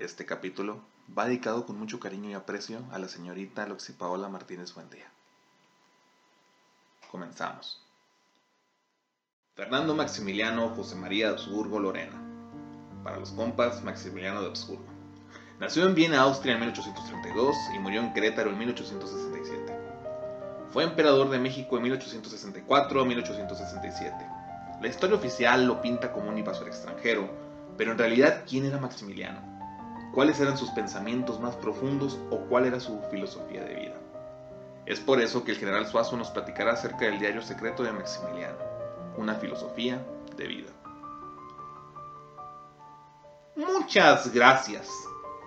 Este capítulo va dedicado con mucho cariño y aprecio a la señorita Loxi Paola Martínez Buendía. Comenzamos. Fernando Maximiliano José María de Habsburgo Lorena. Para los compas, Maximiliano de Habsburgo. Nació en Viena, Austria en 1832 y murió en Querétaro en 1867. Fue emperador de México en 1864 a 1867. La historia oficial lo pinta como un invasor extranjero, pero en realidad, ¿quién era Maximiliano? ¿Cuáles eran sus pensamientos más profundos o cuál era su filosofía de vida? Es por eso que el general Suazo nos platicará acerca del diario secreto de Maximiliano, una filosofía de vida. Muchas gracias.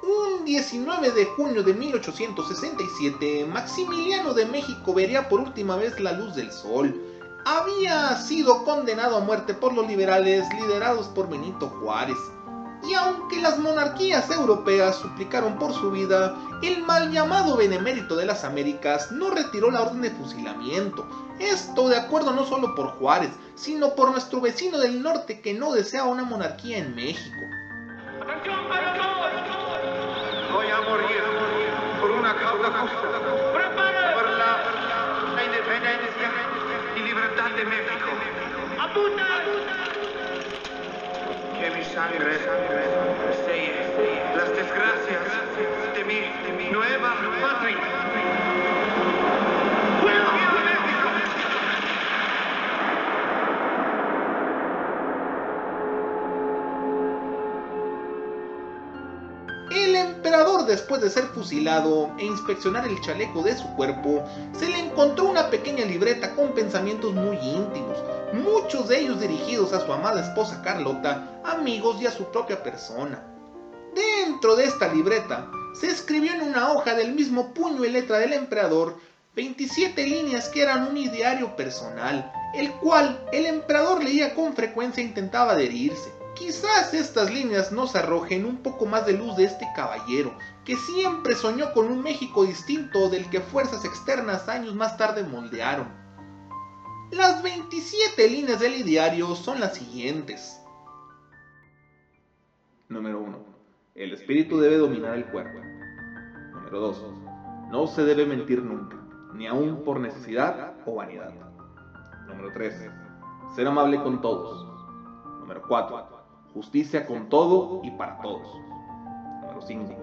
Un 19 de junio de 1867, Maximiliano de México vería por última vez la luz del sol. Había sido condenado a muerte por los liberales liderados por Benito Juárez. Y aunque las monarquías europeas suplicaron por su vida, el mal llamado Benemérito de las Américas no retiró la orden de fusilamiento. Esto de acuerdo no solo por Juárez, sino por nuestro vecino del norte que no deseaba una monarquía en México. Voy a morir por una causa justa, por la independencia y libertad de México. Que salve. Después de ser fusilado e inspeccionar el chaleco de su cuerpo, se le encontró una pequeña libreta con pensamientos muy íntimos, muchos de ellos dirigidos a su amada esposa Carlota, amigos y a su propia persona. Dentro de esta libreta se escribió en una hoja del mismo puño y letra del emperador 27 líneas que eran un ideario personal, el cual el emperador leía con frecuencia e intentaba adherirse. Quizás estas líneas nos arrojen un poco más de luz de este caballero, que siempre soñó con un México distinto del que fuerzas externas años más tarde moldearon. Las 27 líneas del ideario son las siguientes. Número 1. El espíritu debe dominar el cuerpo. Número 2. No se debe mentir nunca, ni aun por necesidad o vanidad. Número 3. Ser amable con todos. Número 4. Justicia con todo y para todos. Número 5.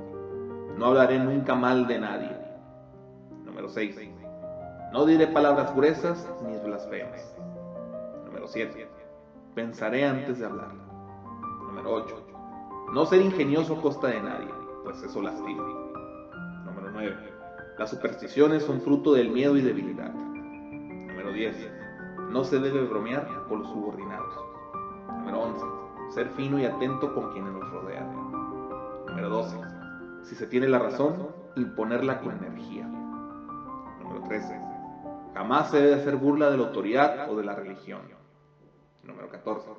No hablaré nunca mal de nadie. Número 6. No diré palabras gruesas ni blasfemas. Número 7. Pensaré antes de hablar. Número 8. No ser ingenioso a costa de nadie, pues eso lastima. Número 9. Las supersticiones son fruto del miedo y debilidad. Número 10. No se debe bromear con los subordinados. Número 11. Ser fino y atento con quienes nos rodean. Número 12. Si se tiene la razón, imponerla con energía. Número 13. Jamás se debe hacer burla de la autoridad o de la religión. Número 14.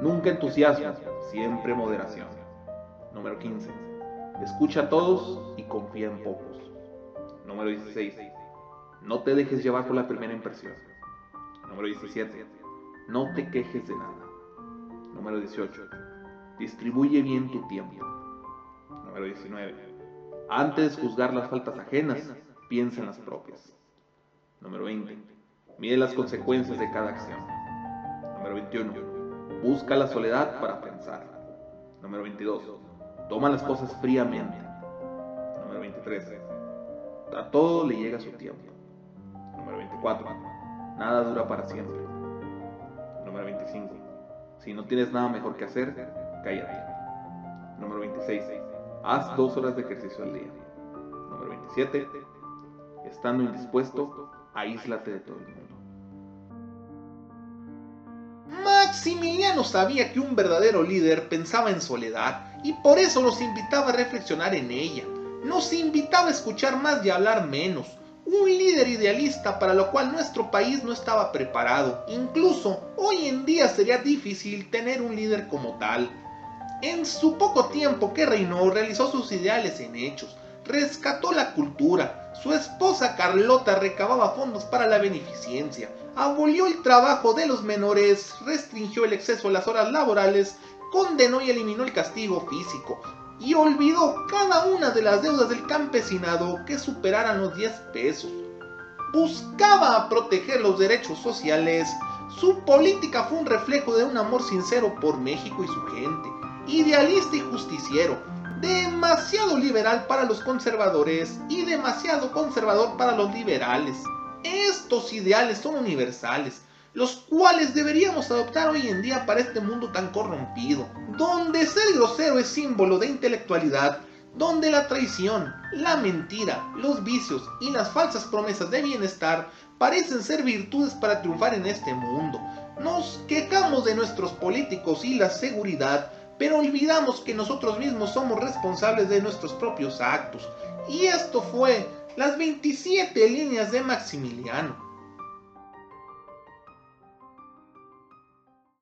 Nunca entusiasmo, siempre moderación. Número 15. Escucha a todos y confía en pocos. Número 16. No te dejes llevar por la primera impresión. Número 17. No te quejes de nada. Número 18. Distribuye bien tu tiempo. Número 19. Antes de juzgar las faltas ajenas, piensa en las propias. Número 20. Mide las consecuencias de cada acción. Número 21. Busca la soledad para pensar. Número 22. Toma las cosas fríamente. Número 23. A todo le llega su tiempo. Número 24. Nada dura para siempre. Número 25. Si no tienes nada mejor que hacer, cállate. Número 26. Haz dos horas de ejercicio al día. Número 27. Estando indispuesto, aíslate de todo el mundo. Maximiliano sabía que un verdadero líder pensaba en soledad y por eso nos invitaba a reflexionar en ella. Nos invitaba a escuchar más y hablar menos. Un líder idealista para lo cual nuestro país no estaba preparado. Incluso hoy en día sería difícil tener un líder como tal. En su poco tiempo que reinó realizó sus ideales en hechos. Rescató la cultura. Su esposa Carlota recababa fondos para la beneficencia abolió el trabajo de los menores, restringió el exceso a las horas laborales, condenó y eliminó el castigo físico. Y olvidó cada una de las deudas del campesinado que superaran los 10 pesos. Buscaba proteger los derechos sociales. Su política fue un reflejo de un amor sincero por México y su gente, idealista y justiciero, demasiado liberal para los conservadores y demasiado conservador para los liberales. Estos ideales son universales, los cuales deberíamos adoptar hoy en día para este mundo tan corrompido, donde ser grosero es símbolo de intelectualidad, donde la traición, la mentira, los vicios y las falsas promesas de bienestar parecen ser virtudes para triunfar en este mundo. Nos quejamos de nuestros políticos y la seguridad, pero olvidamos que nosotros mismos somos responsables de nuestros propios actos. Y esto fue las 27 líneas de Maximiliano.